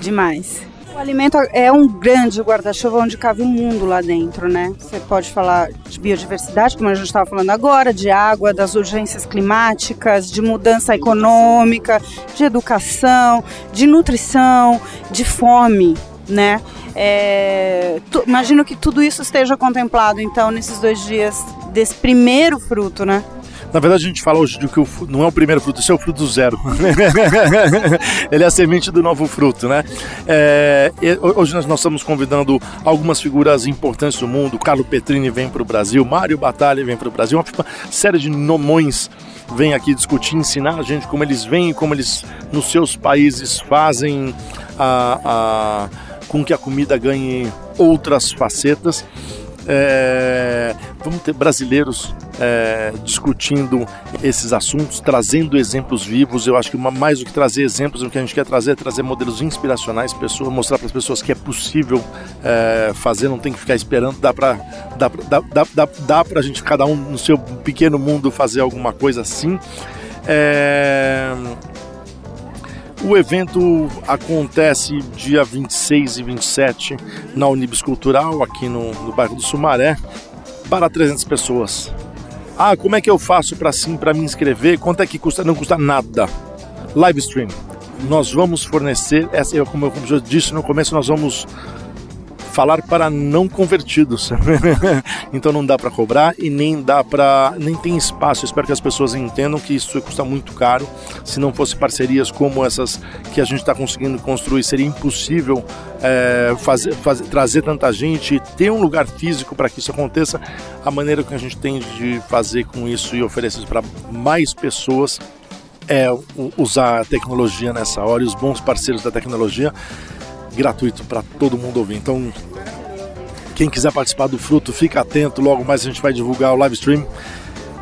B: Demais. Alimento é um grande guarda-chuva onde cabe o mundo lá dentro, né? Você pode falar de biodiversidade, como a gente estava falando agora, de água, das urgências climáticas, de mudança econômica, de educação, de nutrição, de fome, né? É, tu, imagino que tudo isso esteja contemplado, então, nesses dois dias desse primeiro fruto, né?
C: Na verdade, a gente fala hoje de que o, não é o primeiro fruto, esse é o fruto zero. Ele é a semente do novo fruto, né? É, hoje nós, nós, estamos convidando algumas figuras importantes do mundo. Carlo Petrini vem para o Brasil, Mário Batalha vem para o Brasil, uma série de nomões vem aqui discutir, ensinar a gente como eles vêm, como eles nos seus países fazem a, a, com que a comida ganhe outras facetas. É, vamos ter brasileiros é, discutindo esses assuntos, trazendo exemplos vivos. Eu acho que mais do que trazer exemplos, o que a gente quer trazer é trazer modelos inspiracionais, pessoas, mostrar para as pessoas que é possível é, fazer, não tem que ficar esperando, dá para dá, dá, dá, dá, dá a gente, cada um no seu pequeno mundo, fazer alguma coisa assim. É, o evento acontece dia 26 e 27 na Unibis Cultural, aqui no, no bairro do Sumaré, para 300 pessoas. Ah, como é que eu faço para sim para me inscrever? Quanto é que custa? Não custa nada. Live stream. Nós vamos fornecer, essa, como eu disse no começo, nós vamos falar para não convertidos. então não dá para cobrar e nem dá para nem tem espaço. Espero que as pessoas entendam que isso custa muito caro. Se não fosse parcerias como essas que a gente está conseguindo construir, seria impossível é, fazer, fazer, trazer tanta gente ter um lugar físico para que isso aconteça. A maneira que a gente tem de fazer com isso e oferecer para mais pessoas é usar a tecnologia nessa hora e os bons parceiros da tecnologia gratuito para todo mundo ouvir. Então, quem quiser participar do fruto, fica atento. Logo mais a gente vai divulgar o live stream.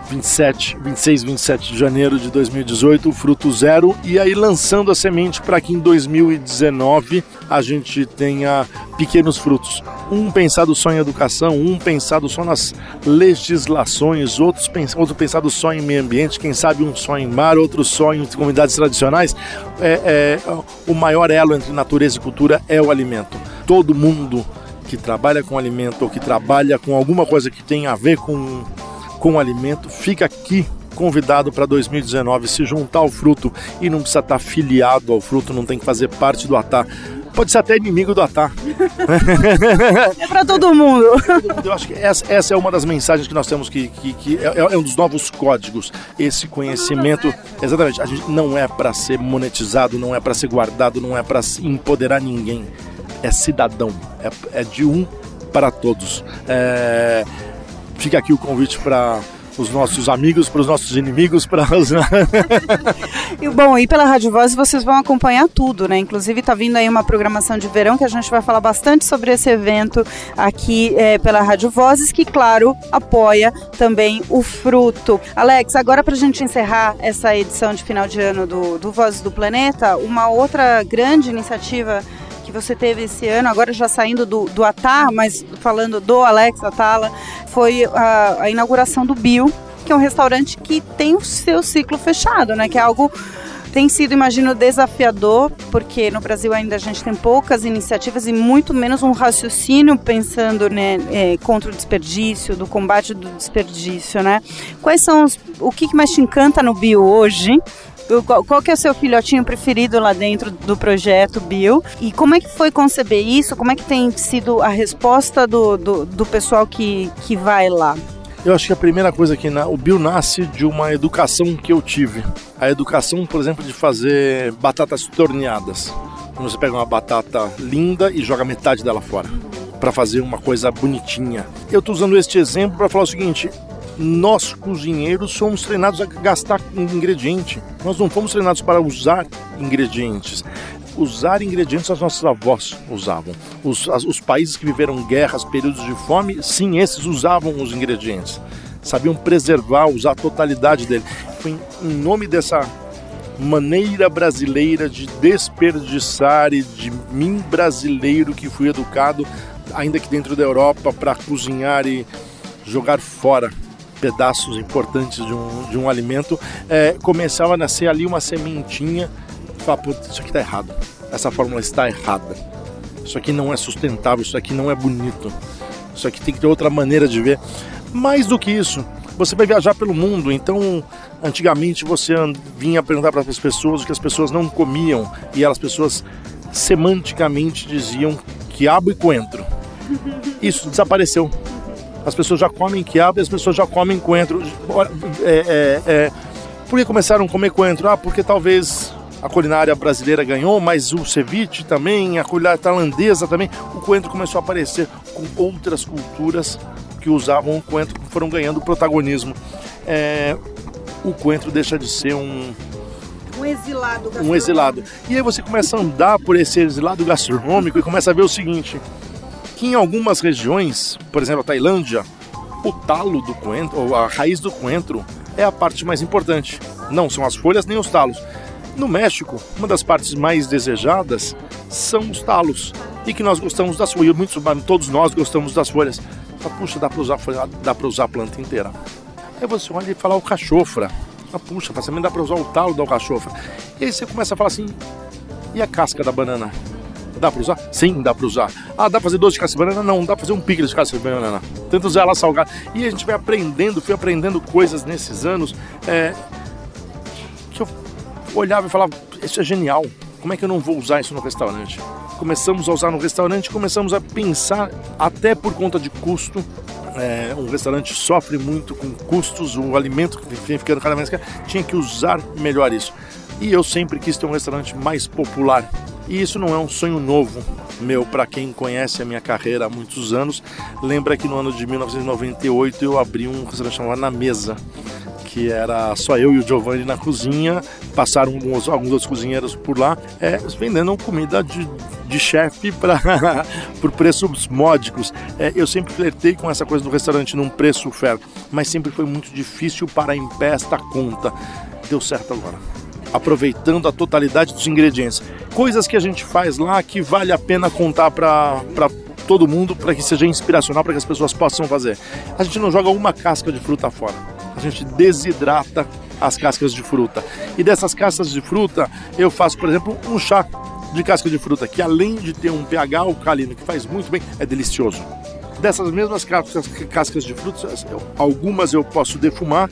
C: 27, 26, 27 de janeiro de 2018, o fruto zero, e aí lançando a semente para que em 2019 a gente tenha pequenos frutos. Um pensado só em educação, um pensado só nas legislações, outros outro pensado só em meio ambiente, quem sabe um só em mar, outro só em comunidades tradicionais. É, é, o maior elo entre natureza e cultura é o alimento. Todo mundo que trabalha com alimento ou que trabalha com alguma coisa que tem a ver com com alimento, fica aqui convidado para 2019 se juntar ao fruto e não precisa estar filiado ao fruto, não tem que fazer parte do ATAR. Pode ser até inimigo do ATAR.
B: é para todo mundo.
C: Eu acho que essa, essa, é uma das mensagens que nós temos que, que, que é, é, um dos novos códigos. Esse conhecimento, exatamente, a gente não é para ser monetizado, não é para ser guardado, não é para empoderar ninguém. É cidadão, é, é de um para todos. É, fica aqui o convite para os nossos amigos, para os nossos inimigos, para os...
B: e bom, e pela Rádio Voz vocês vão acompanhar tudo, né? Inclusive está vindo aí uma programação de verão que a gente vai falar bastante sobre esse evento aqui é, pela Rádio Vozes, que claro apoia também o fruto. Alex, agora para a gente encerrar essa edição de final de ano do, do Vozes do Planeta, uma outra grande iniciativa que você teve esse ano, agora já saindo do, do Atar, mas falando do Alex Atala, foi a, a inauguração do Bio, que é um restaurante que tem o seu ciclo fechado, né? Que é algo tem sido, imagino, desafiador, porque no Brasil ainda a gente tem poucas iniciativas e muito menos um raciocínio pensando né, é, contra o desperdício, do combate do desperdício, né? Quais são os, o que mais te encanta no bio hoje? Qual, qual que é o seu filhotinho preferido lá dentro do projeto Bill? E como é que foi conceber isso? Como é que tem sido a resposta do, do, do pessoal que, que vai lá?
C: Eu acho que a primeira coisa que na, o Bill nasce de uma educação que eu tive. A educação, por exemplo, de fazer batatas torneadas. Quando você pega uma batata linda e joga metade dela fora para fazer uma coisa bonitinha. Eu estou usando este exemplo para falar o seguinte: nós cozinheiros somos treinados a gastar ingrediente. Nós não fomos treinados para usar ingredientes. Usar ingredientes as nossas avós usavam. Os, as, os países que viveram guerras, períodos de fome, sim, esses usavam os ingredientes. Sabiam preservar, usar a totalidade dele. Foi em, em nome dessa maneira brasileira de desperdiçar e de mim brasileiro que fui educado, ainda que dentro da Europa, para cozinhar e jogar fora pedaços importantes de um, de um alimento, é, começava a nascer ali uma sementinha. Fala, isso aqui está errado. Essa fórmula está errada. Isso aqui não é sustentável, isso aqui não é bonito. Isso aqui tem que ter outra maneira de ver. Mais do que isso, você vai viajar pelo mundo, então antigamente você vinha perguntar para as pessoas o que as pessoas não comiam e elas pessoas semanticamente diziam quiabo e coentro. Isso desapareceu as pessoas já comem quiabo e as pessoas já comem coentro. É, é, é. Por que começaram a comer coentro? Ah, porque talvez a culinária brasileira ganhou, mas o ceviche também, a culinária tailandesa também. O coentro começou a aparecer com outras culturas que usavam o coentro, que foram ganhando protagonismo. É, o coentro deixa de ser um,
B: um exilado
C: Um exilado. E aí você começa a andar por esse exilado gastronômico e começa a ver o seguinte: que em algumas regiões, por exemplo a Tailândia, o talo do coentro, ou a raiz do coentro, é a parte mais importante. Não são as folhas nem os talos. No México, uma das partes mais desejadas são os talos. E que nós gostamos das folhas, muitos, todos nós gostamos das folhas. Fala, puxa, dá para usar, dá usar a planta inteira. Aí você olha e fala o cachofra. Ah, puxa, também dá para usar o talo da alcachofra. E aí você começa a falar assim, e a casca da banana? Dá para usar? Sim, dá para usar. Ah, dá para fazer doce de de banana? Não, dá para fazer um picles de de banana. Tenta usar ela salgada. E a gente vai aprendendo, fui aprendendo coisas nesses anos é, que eu olhava e falava, isso é genial. Como é que eu não vou usar isso no restaurante? Começamos a usar no restaurante, começamos a pensar, até por conta de custo, é, um restaurante sofre muito com custos, o alimento que vem ficando cada vez mais caro, tinha que usar melhor isso. E eu sempre quis ter um restaurante mais popular, e isso não é um sonho novo meu, para quem conhece a minha carreira há muitos anos. Lembra que no ano de 1998 eu abri um restaurante chamado Na Mesa, que era só eu e o Giovanni na cozinha, passaram alguns, alguns outros cozinheiros por lá, é, vendendo comida de, de chefe por preços módicos. É, eu sempre flertei com essa coisa do restaurante num preço fair, mas sempre foi muito difícil para em pé esta conta. Deu certo agora. Aproveitando a totalidade dos ingredientes. Coisas que a gente faz lá que vale a pena contar para todo mundo para que seja inspiracional para que as pessoas possam fazer. A gente não joga uma casca de fruta fora. A gente desidrata as cascas de fruta. E dessas cascas de fruta, eu faço, por exemplo, um chá de casca de fruta, que além de ter um pH alcalino que faz muito bem, é delicioso. Dessas mesmas cascas, cascas de frutas, algumas eu posso defumar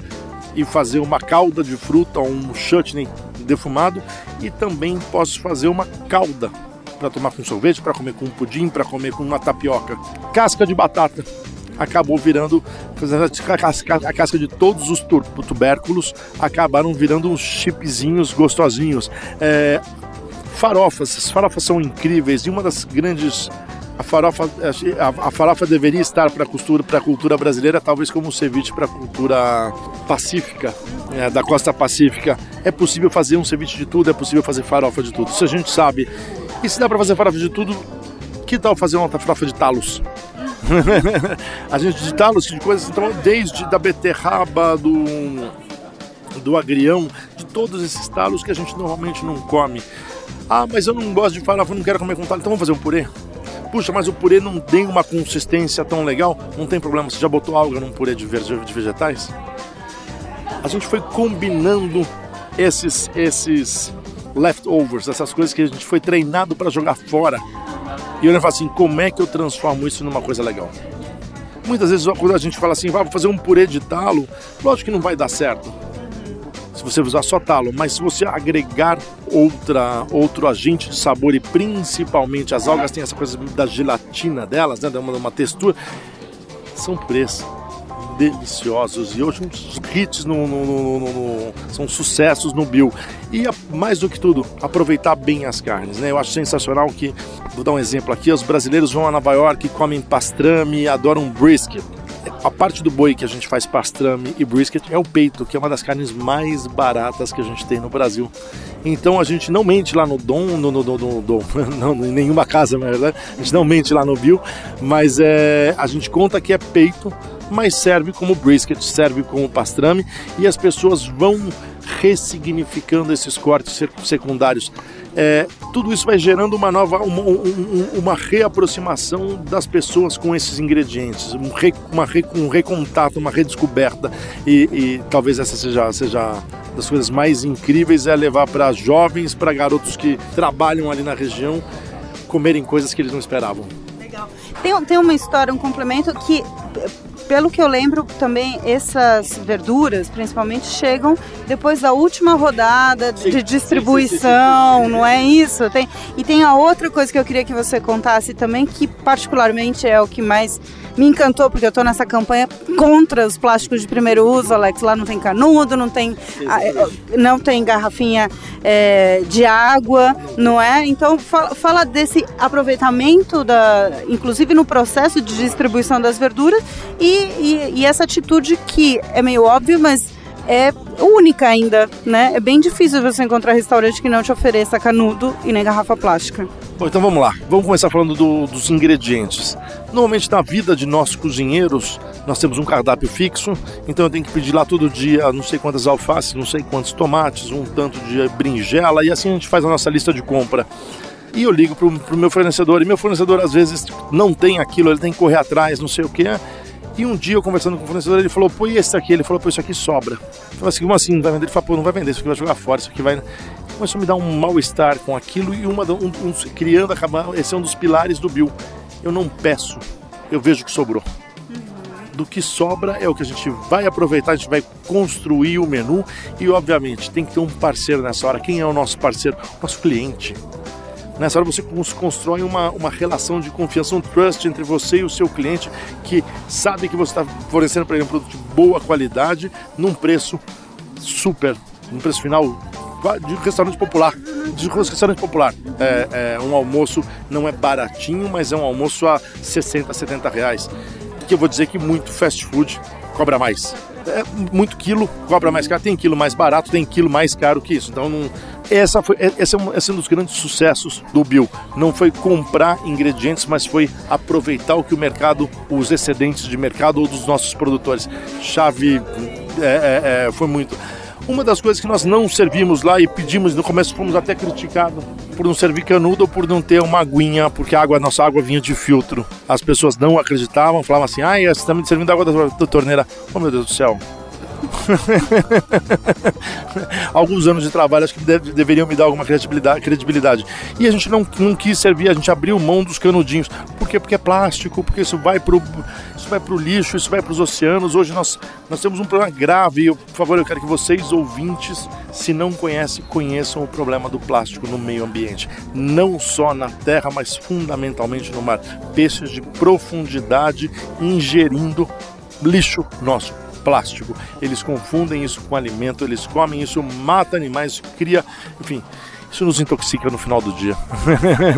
C: e fazer uma calda de fruta um chutney defumado e também posso fazer uma calda para tomar com sorvete, para comer com pudim, para comer com uma tapioca. Casca de batata acabou virando a casca de todos os tubérculos acabaram virando uns chipzinhos gostosinhos. É, farofas, as farofas são incríveis e uma das grandes a farofa, a, a farofa deveria estar para a cultura, cultura brasileira, talvez como um ceviche para a cultura pacífica, é, da costa pacífica. É possível fazer um ceviche de tudo, é possível fazer farofa de tudo. Se a gente sabe, e se dá para fazer farofa de tudo, que tal fazer uma farofa de talos? a gente de talos, de coisas, então, desde da beterraba, do, do agrião, de todos esses talos que a gente normalmente não come. Ah, mas eu não gosto de farofa, não quero comer com talo, então vamos fazer um purê? Puxa, mas o purê não tem uma consistência tão legal. Não tem problema, você já botou alga num purê de, vegetais? A gente foi combinando esses, esses leftovers, essas coisas que a gente foi treinado para jogar fora. E eu falo assim, como é que eu transformo isso numa coisa legal? Muitas vezes quando a gente fala assim, vou fazer um purê de talo, lógico que não vai dar certo você usar só talo, mas se você agregar outra, outro agente de sabor e principalmente as algas têm essa coisa da gelatina delas, né, uma, uma textura, são purês deliciosos e hoje uns hits no, no, no, no, são sucessos no Bill. E mais do que tudo aproveitar bem as carnes né? Eu acho sensacional que vou dar um exemplo aqui os brasileiros vão a Nova York comem pastrame adoram brisket a parte do boi que a gente faz pastrame e brisket é o peito, que é uma das carnes mais baratas que a gente tem no Brasil. Então a gente não mente lá no Dom, no, no, no, no em nenhuma casa, na verdade, a gente não mente lá no Bill, mas é, a gente conta que é peito, mas serve como brisket, serve como pastrame e as pessoas vão ressignificando esses cortes secundários é, tudo isso vai gerando uma nova, uma, uma reaproximação das pessoas com esses ingredientes, um, re, uma um recontato, uma redescoberta e, e talvez essa seja, seja das coisas mais incríveis é levar para jovens, para garotos que trabalham ali na região, comerem coisas que eles não esperavam.
B: Legal. Tem, tem uma história, um complemento que pelo que eu lembro, também essas verduras, principalmente, chegam depois da última rodada de sim, distribuição, sim, sim, não é isso? Tem, e tem a outra coisa que eu queria que você contasse também, que particularmente é o que mais me encantou, porque eu estou nessa campanha contra os plásticos de primeiro uso, Alex. Lá não tem canudo, não tem, não tem garrafinha é, de água, não é? Então, fala, fala desse aproveitamento, da, inclusive no processo de distribuição das verduras, e, e, e essa atitude que é meio óbvio, mas é única ainda, né? É bem difícil você encontrar restaurante que não te ofereça canudo e nem garrafa plástica.
C: Bom, então vamos lá. Vamos começar falando do, dos ingredientes. Normalmente na vida de nós cozinheiros, nós temos um cardápio fixo, então eu tenho que pedir lá todo dia não sei quantas alfaces, não sei quantos tomates, um tanto de berinjela e assim a gente faz a nossa lista de compra. E eu ligo para o meu fornecedor, e meu fornecedor às vezes não tem aquilo, ele tem que correr atrás, não sei o que. E um dia eu conversando com o fornecedor, ele falou, pô, e esse aqui? Ele falou, pô, isso aqui sobra. Eu falei assim, como assim, não vai vender? Ele falou, pô, não vai vender, isso aqui vai jogar fora, isso aqui vai começou a me dar um mal-estar com aquilo e uma, um, um, criando, acabar, esse é um dos pilares do Bill. Eu não peço, eu vejo o que sobrou. Do que sobra é o que a gente vai aproveitar, a gente vai construir o menu e, obviamente, tem que ter um parceiro nessa hora. Quem é o nosso parceiro? Nosso cliente. Nessa hora você constrói uma, uma relação de confiança, um trust entre você e o seu cliente que sabe que você está fornecendo para ele um produto de boa qualidade num preço super, num preço final de restaurante popular. De restaurante popular. É, é, um almoço não é baratinho, mas é um almoço a 60, 70 reais. Que eu vou dizer que muito fast food cobra mais. É muito quilo, cobra mais caro, tem quilo mais barato, tem quilo mais caro que isso. Então, não, essa foi, é, esse, é um, esse é um dos grandes sucessos do Bill. Não foi comprar ingredientes, mas foi aproveitar o que o mercado, os excedentes de mercado ou dos nossos produtores. Chave é, é, é foi muito. Uma das coisas que nós não servimos lá e pedimos no começo fomos até criticados por não servir canudo ou por não ter uma aguinha, porque a água, nossa água vinha de filtro. As pessoas não acreditavam, falavam assim: "Ai, você está me servindo água da, da torneira". Oh meu Deus do céu. Alguns anos de trabalho acho que deve, deveriam me dar alguma credibilidade, credibilidade. E a gente não, não quis servir, a gente abriu mão dos canudinhos. Por quê? Porque é plástico, porque isso vai pro, isso vai pro lixo, isso vai para os oceanos. Hoje nós, nós temos um problema grave. Eu, por favor, eu quero que vocês, ouvintes, se não conhecem, conheçam o problema do plástico no meio ambiente. Não só na terra, mas fundamentalmente no mar. Peixes de profundidade ingerindo lixo nosso plástico. Eles confundem isso com alimento, eles comem isso, mata animais, cria, enfim, isso nos intoxica no final do dia.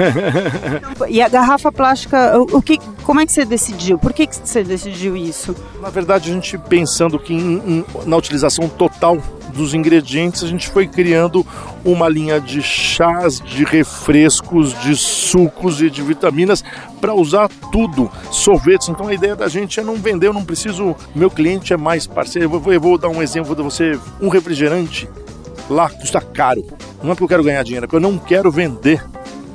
B: e a garrafa plástica, o que, como é que você decidiu? Por que, que você decidiu isso?
C: Na verdade, a gente pensando que em, em, na utilização total dos ingredientes, a gente foi criando uma linha de chás, de refrescos, de sucos e de vitaminas para usar tudo, sorvetes. Então a ideia da gente é não vender, eu não preciso, meu cliente é mais parceiro. Eu vou, eu vou dar um exemplo de você, um refrigerante lá custa caro. Não é porque eu quero ganhar dinheiro, é porque eu não quero vender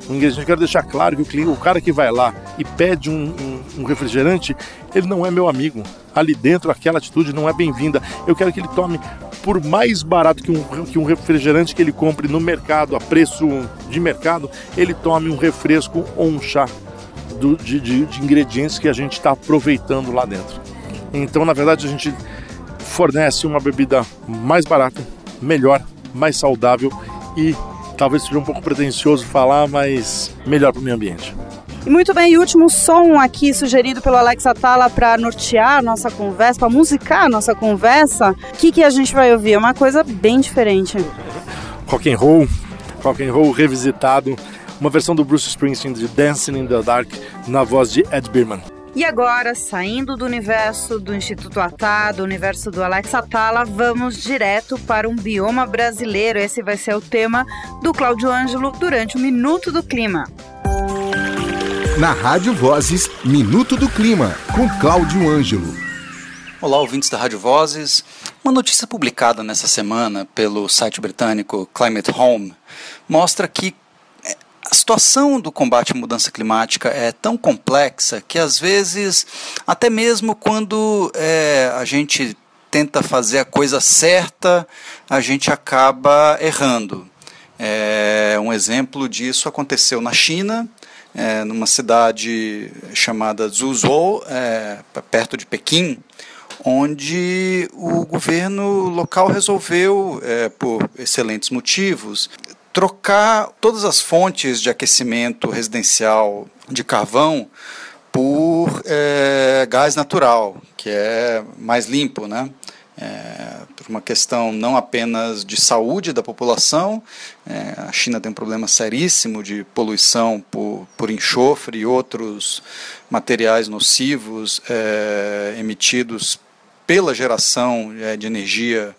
C: um ingrediente. Eu quero deixar claro que o, cliente, o cara que vai lá e pede um, um, um, refrigerante, ele não é meu amigo. Ali dentro, aquela atitude não é bem-vinda. Eu quero que ele tome por mais barato que um, que um refrigerante que ele compre no mercado, a preço de mercado, ele tome um refresco ou um chá do, de, de, de ingredientes que a gente está aproveitando lá dentro. Então, na verdade, a gente fornece uma bebida mais barata, melhor, mais saudável e talvez seja um pouco pretencioso falar, mas melhor para o meio ambiente.
B: E muito bem, e último som aqui sugerido pelo Alex Atala para nortear a nossa conversa, para musicar a nossa conversa. O que, que a gente vai ouvir? É uma coisa bem diferente.
C: Rock and roll, rock and roll revisitado, uma versão do Bruce Springsteen de Dancing in the Dark na voz de Ed Birman.
B: E agora, saindo do universo do Instituto Atá, do universo do Alex Atala, vamos direto para um bioma brasileiro. Esse vai ser o tema do Cláudio Ângelo durante o Minuto do Clima.
A: Na Rádio Vozes, Minuto do Clima, com Cláudio Ângelo.
D: Olá, ouvintes da Rádio Vozes. Uma notícia publicada nessa semana pelo site britânico Climate Home mostra que a situação do combate à mudança climática é tão complexa que, às vezes, até mesmo quando é, a gente tenta fazer a coisa certa, a gente acaba errando. É, um exemplo disso aconteceu na China, é, numa cidade chamada Zhuzhou, é, perto de Pequim, onde o governo local resolveu, é, por excelentes motivos, trocar todas as fontes de aquecimento residencial de carvão por é, gás natural, que é mais limpo, né? É, por uma questão não apenas de saúde da população, é, a China tem um problema seríssimo de poluição por, por enxofre e outros materiais nocivos é, emitidos pela geração é, de energia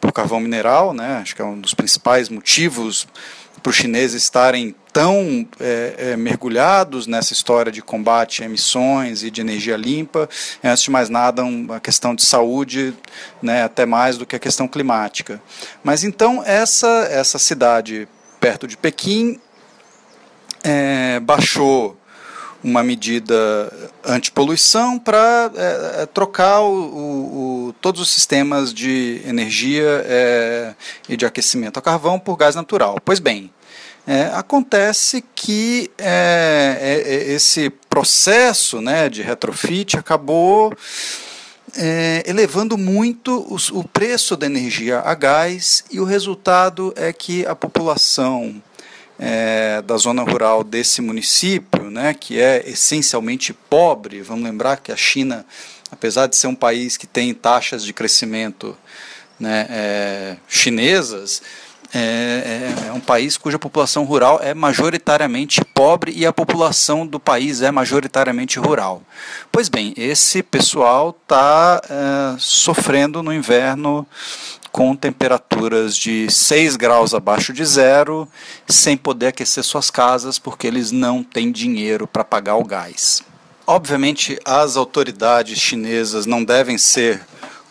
D: por carvão mineral, né? acho que é um dos principais motivos para os chineses estarem tão é, é, mergulhados nessa história de combate a emissões e de energia limpa, é, antes de mais nada uma questão de saúde, né, até mais do que a questão climática. Mas então essa essa cidade perto de Pequim é, baixou uma medida antipoluição para é, é, trocar o, o, o, todos os sistemas de energia é, e de aquecimento a carvão por gás natural. Pois bem, é, acontece que é, é, esse processo né, de retrofit acabou elevando muito o preço da energia a gás e o resultado é que a população é, da zona rural desse município, né, que é essencialmente pobre. Vamos lembrar que a China, apesar de ser um país que tem taxas de crescimento né, é, chinesas, é, é, é, um país cuja população rural é majoritariamente pobre e a população do país é majoritariamente rural. Pois bem, esse pessoal está é, sofrendo no inverno com temperaturas de 6 graus abaixo de zero, sem poder aquecer suas casas porque eles não têm dinheiro para pagar o gás. Obviamente, as autoridades chinesas não devem ser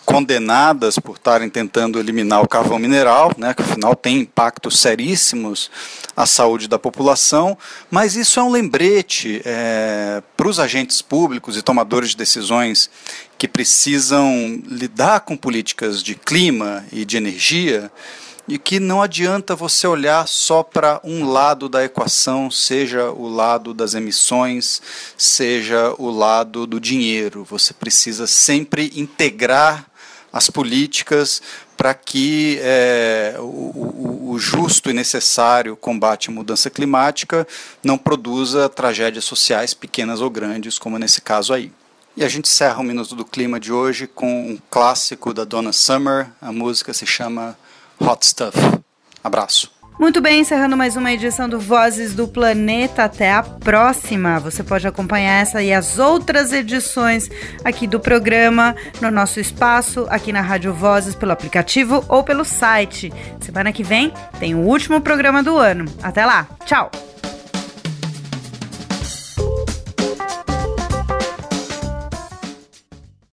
D: condenadas por estarem tentando eliminar o carvão mineral, né, que afinal tem impactos seríssimos à saúde da população, mas isso é um lembrete é, para os agentes públicos e tomadores de decisões que precisam lidar com políticas de clima e de energia de que não adianta você olhar só para um lado da equação, seja o lado das emissões, seja o lado do dinheiro. Você precisa sempre integrar as políticas para que é, o, o, justo e necessário combate à mudança climática não produza tragédias sociais pequenas ou grandes, como nesse caso aí. E a gente encerra o Minuto do Clima de hoje com um clássico da Donna Summer, a música se chama Hot Stuff. Abraço.
B: Muito bem, encerrando mais uma edição do Vozes do Planeta. Até a próxima. Você pode acompanhar essa e as outras edições aqui do programa no nosso espaço, aqui na Rádio Vozes, pelo aplicativo ou pelo site. Semana que vem tem o último programa do ano. Até lá. Tchau.